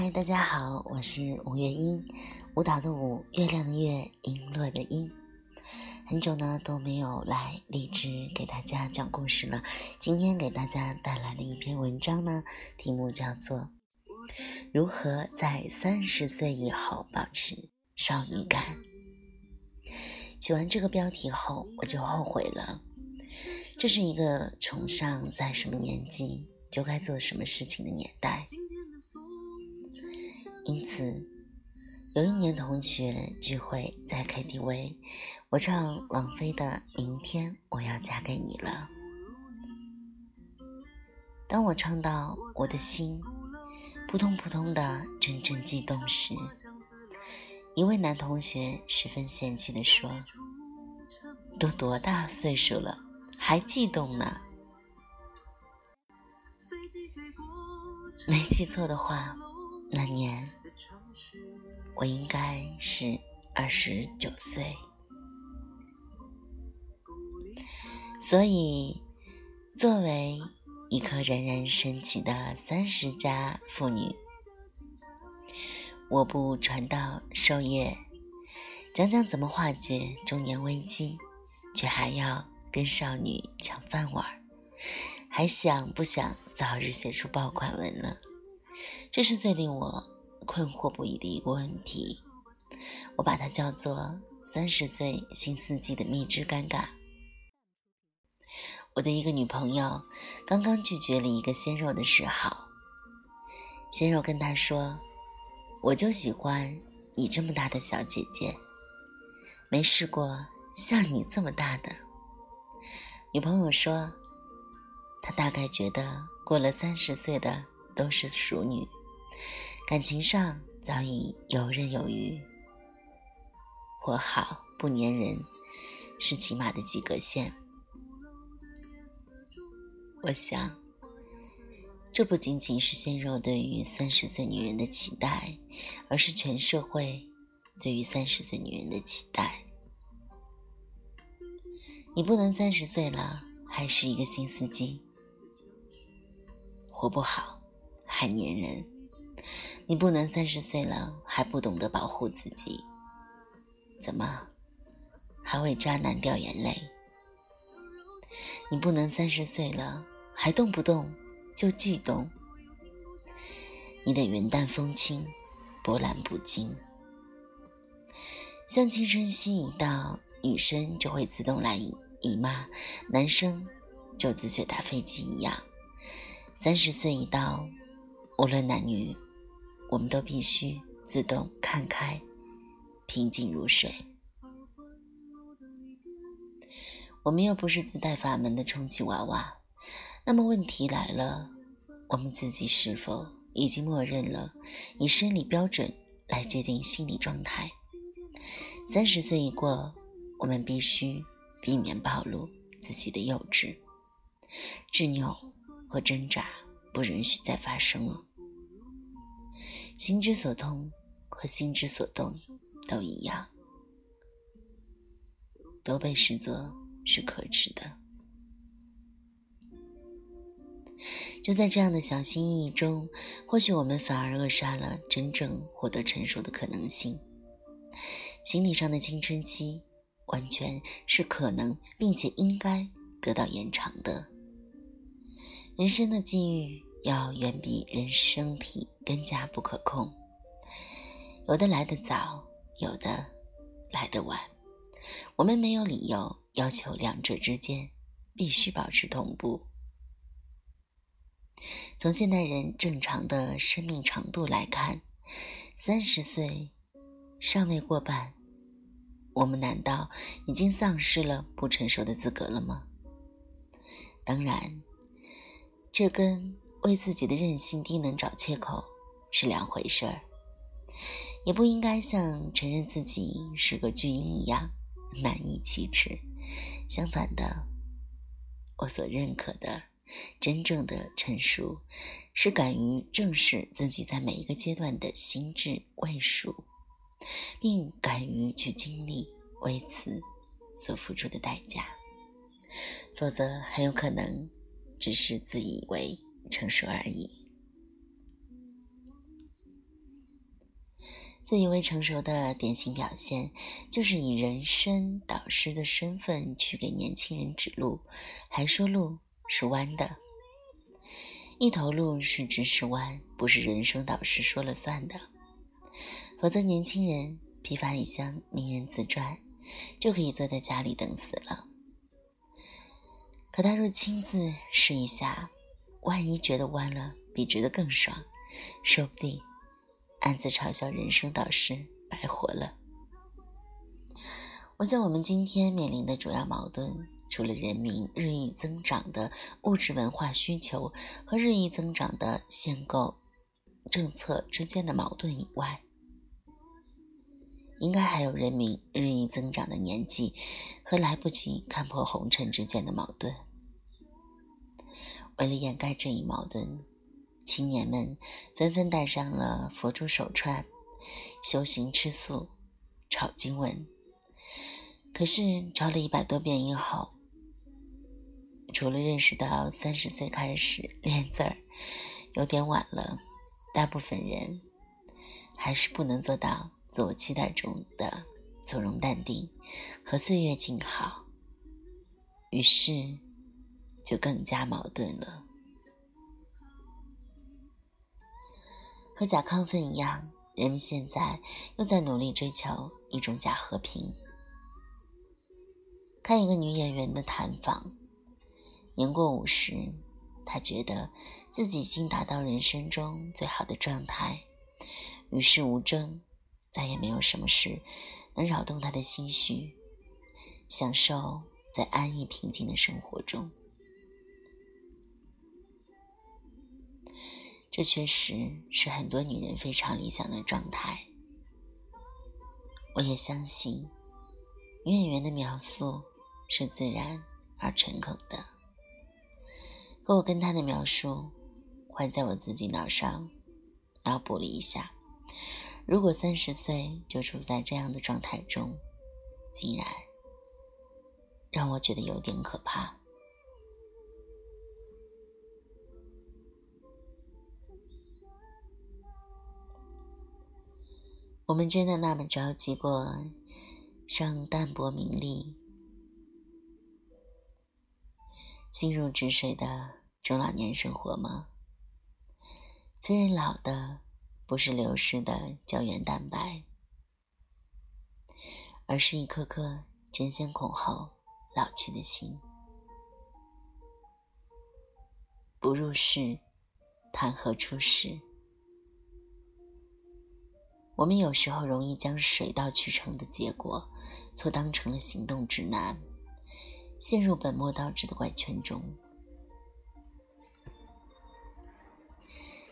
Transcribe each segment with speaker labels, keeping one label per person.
Speaker 1: 嗨，大家好，我是吴月英，舞蹈的舞，月亮的月，璎珞的璎。很久呢都没有来荔枝给大家讲故事了，今天给大家带来的一篇文章呢，题目叫做《如何在三十岁以后保持少女感》。写完这个标题后，我就后悔了。这是一个崇尚在什么年纪就该做什么事情的年代，因此，有一年同学聚会在 KTV，我唱王菲的《明天我要嫁给你了》。当我唱到我的心扑通扑通的阵阵悸动时，一位男同学十分嫌弃地说：“都多大岁数了？”还悸动呢。没记错的话，那年我应该是二十九岁。所以，作为一颗冉冉升起的三十加妇女，我不传道授业，讲讲怎么化解中年危机，却还要。跟少女抢饭碗，还想不想早日写出爆款文了？这是最令我困惑不已的一个问题。我把它叫做“三十岁新四季的蜜汁尴尬”。我的一个女朋友刚刚拒绝了一个鲜肉的示好，鲜肉跟她说：“我就喜欢你这么大的小姐姐，没试过像你这么大的。”女朋友说：“她大概觉得过了三十岁的都是熟女，感情上早已游刃有余。活好不粘人，是起码的及格线。我想，这不仅仅是鲜肉对于三十岁女人的期待，而是全社会对于三十岁女人的期待。”你不能三十岁了还是一个新司机，活不好还粘人；你不能三十岁了还不懂得保护自己，怎么还为渣男掉眼泪？你不能三十岁了还动不动就悸动，你得云淡风轻，波澜不惊。像青春期一到，女生就会自动来。姨妈，男生就自觉打飞机一样。三十岁一到，无论男女，我们都必须自动看开，平静如水。我们又不是自带阀门的充气娃娃，那么问题来了：我们自己是否已经默认了以生理标准来界定心理状态？三十岁一过，我们必须。避免暴露自己的幼稚、执拗和挣扎，不允许再发生了。心之所通和心之所动都一样，都被视作是可耻的。就在这样的小心翼翼中，或许我们反而扼杀了真正获得成熟的可能性。心理上的青春期。完全是可能并且应该得到延长的。人生的际遇要远比人生体更加不可控，有的来得早，有的来得晚。我们没有理由要求两者之间必须保持同步。从现代人正常的生命长度来看，三十岁尚未过半。我们难道已经丧失了不成熟的资格了吗？当然，这跟为自己的任性低能找借口是两回事儿，也不应该像承认自己是个巨婴一样难以启齿。相反的，我所认可的真正的成熟，是敢于正视自己在每一个阶段的心智未熟。并敢于去经历为此所付出的代价，否则很有可能只是自以为成熟而已。自以为成熟的典型表现，就是以人生导师的身份去给年轻人指路，还说路是弯的。一头鹿是直是弯，不是人生导师说了算的。否则，年轻人批发一箱名人自传，就可以坐在家里等死了。可他若亲自试一下，万一觉得弯了比直的更爽，说不定暗自嘲笑人生导师白活了。我想，我们今天面临的主要矛盾，除了人民日益增长的物质文化需求和日益增长的限购政策之间的矛盾以外，应该还有人民日益增长的年纪和来不及看破红尘之间的矛盾。为了掩盖这一矛盾，青年们纷纷戴上了佛珠手串，修行吃素，抄经文。可是抄了一百多遍以后，除了认识到三十岁开始练字儿有点晚了，大部分人还是不能做到自我期待中的从容淡定和岁月静好。于是。就更加矛盾了。和假亢奋一样，人们现在又在努力追求一种假和平。看一个女演员的谈访，年过五十，她觉得自己已经达到人生中最好的状态，与世无争，再也没有什么事能扰动她的心绪，享受在安逸平静的生活中。这确实是很多女人非常理想的状态。我也相信，女演员的描述是自然而诚恳的。可我跟她的描述换在我自己脑上脑补了一下，如果三十岁就处在这样的状态中，竟然让我觉得有点可怕。我们真的那么着急过上淡泊名利、心如止水的中老年生活吗？催人老的不是流失的胶原蛋白，而是一颗颗争先恐后老去的心。不入世，谈何出世？我们有时候容易将水到渠成的结果错当成了行动指南，陷入本末倒置的怪圈中。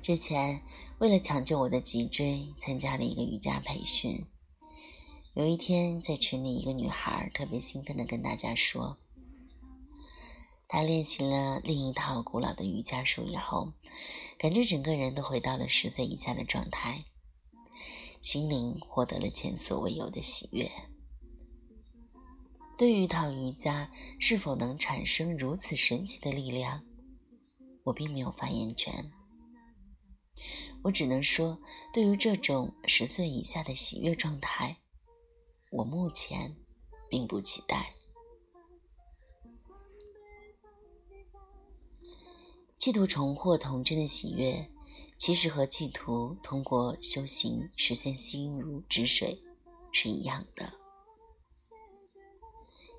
Speaker 1: 之前为了抢救我的脊椎，参加了一个瑜伽培训。有一天在群里，一个女孩特别兴奋地跟大家说，她练习了另一套古老的瑜伽术以后，感觉整个人都回到了十岁以下的状态。心灵获得了前所未有的喜悦。对于一套瑜伽是否能产生如此神奇的力量，我并没有发言权。我只能说，对于这种十岁以下的喜悦状态，我目前并不期待。企图重获童真的喜悦。其实和企图通过修行实现心如止水是一样的，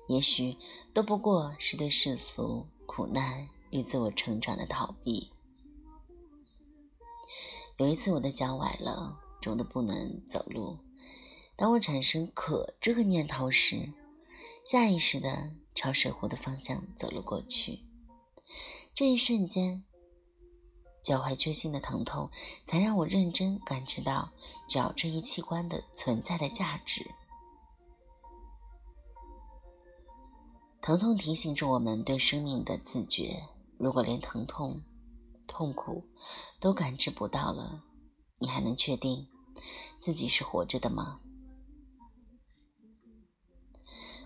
Speaker 1: 也许都不过是对世俗苦难与自我成长的逃避。有一次我的脚崴了，肿得不能走路。当我产生渴这个念头时，下意识的朝水壶的方向走了过去。这一瞬间。脚踝锥心的疼痛，才让我认真感知到脚这一器官的存在的价值。疼痛提醒着我们对生命的自觉。如果连疼痛、痛苦都感知不到了，你还能确定自己是活着的吗？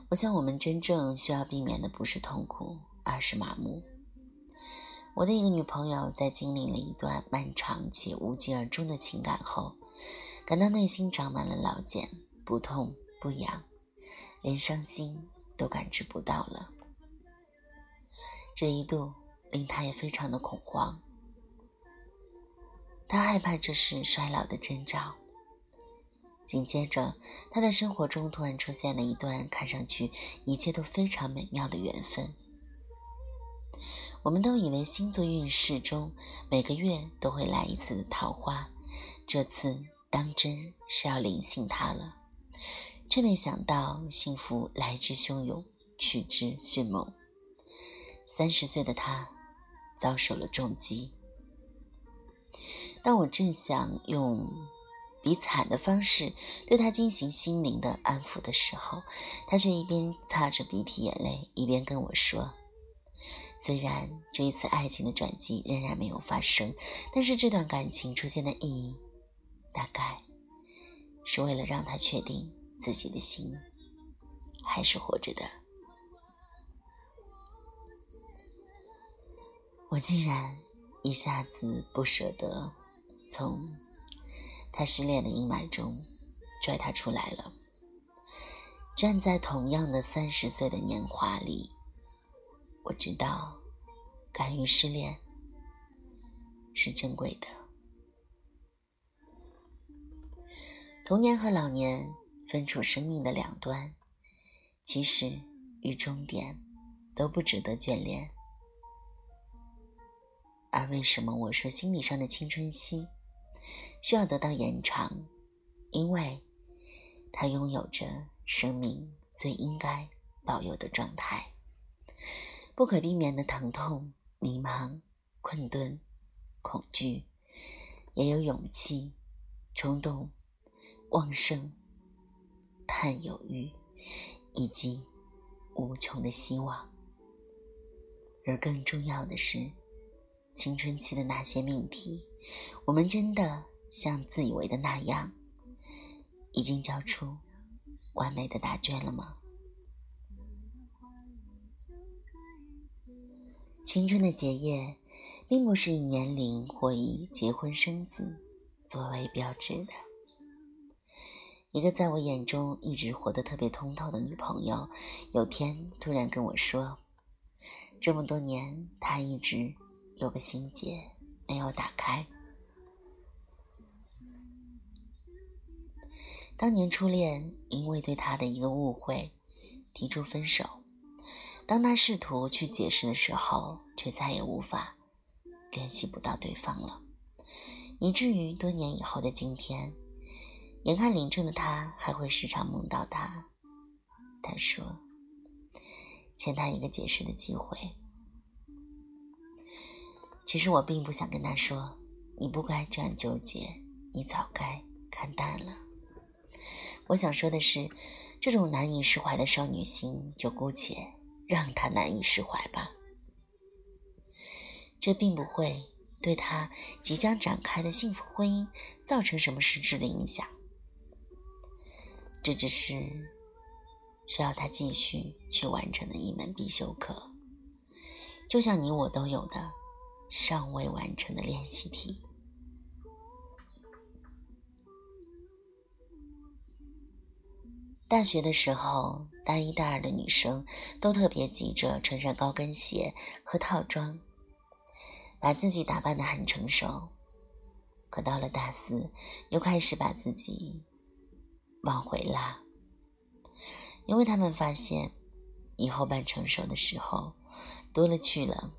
Speaker 1: 我想，我们真正需要避免的不是痛苦，而是麻木。我的一个女朋友在经历了一段漫长且无疾而终的情感后，感到内心长满了老茧，不痛不痒，连伤心都感知不到了。这一度令他也非常的恐慌，他害怕这是衰老的征兆。紧接着，他的生活中突然出现了一段看上去一切都非常美妙的缘分。我们都以为星座运势中每个月都会来一次桃花，这次当真是要临幸他了，却没想到幸福来之汹涌，去之迅猛。三十岁的他遭受了重击。当我正想用。比惨的方式对他进行心灵的安抚的时候，他却一边擦着鼻涕眼泪，一边跟我说：“虽然这一次爱情的转机仍然没有发生，但是这段感情出现的意义，大概是为了让他确定自己的心还是活着的。”我竟然一下子不舍得从。他失恋的阴霾中，拽他出来了。站在同样的三十岁的年华里，我知道，敢于失恋是珍贵的。童年和老年分处生命的两端，起始与终点都不值得眷恋。而为什么我说心理上的青春期？需要得到延长，因为它拥有着生命最应该保有的状态：不可避免的疼痛、迷茫、困顿、恐惧，也有勇气、冲动、旺盛、探有欲，以及无穷的希望。而更重要的是，青春期的那些命题，我们真的。像自以为的那样，已经交出完美的答卷了吗？青春的结业，并不是以年龄或以结婚生子作为标志的。一个在我眼中一直活得特别通透的女朋友，有天突然跟我说，这么多年，她一直有个心结没有打开。当年初恋因为对他的一个误会提出分手，当他试图去解释的时候，却再也无法联系不到对方了，以至于多年以后的今天，眼看领证的他还会时常梦到他。他说：“欠他一个解释的机会。”其实我并不想跟他说：“你不该这样纠结，你早该看淡了。”我想说的是，这种难以释怀的少女心，就姑且让他难以释怀吧。这并不会对他即将展开的幸福婚姻造成什么实质的影响。这只是需要他继续去完成的一门必修课，就像你我都有的尚未完成的练习题。大学的时候，大一、大二的女生都特别急着穿上高跟鞋和套装，把自己打扮得很成熟。可到了大四，又开始把自己往回拉，因为他们发现以后半成熟的时候多了去了，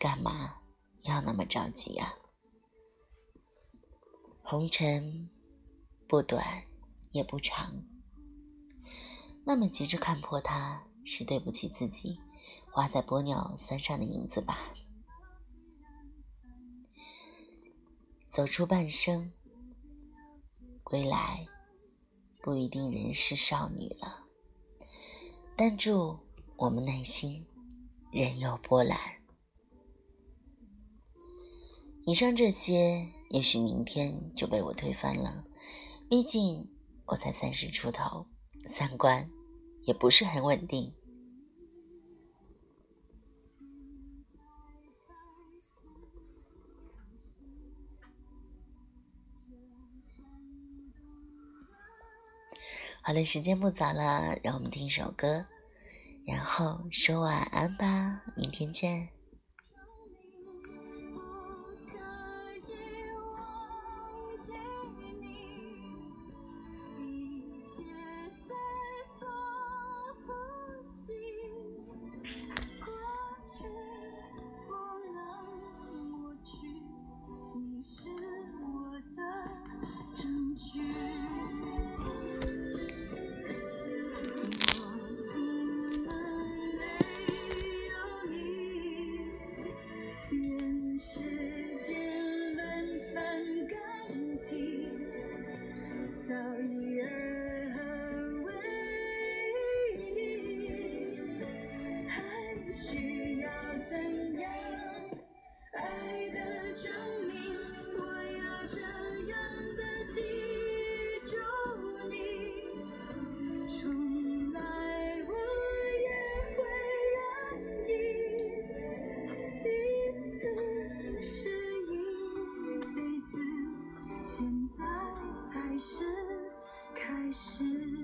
Speaker 1: 干嘛要那么着急啊？红尘不短也不长。那么急着看破它，是对不起自己花在玻尿酸上的银子吧。走出半生，归来不一定仍是少女了，但祝我们内心仍有波澜。以上这些，也许明天就被我推翻了，毕竟我才三十出头。三观也不是很稳定。
Speaker 2: 好了时间不早了让我们听首歌然后说晚安吧明天见。
Speaker 3: 开始开始。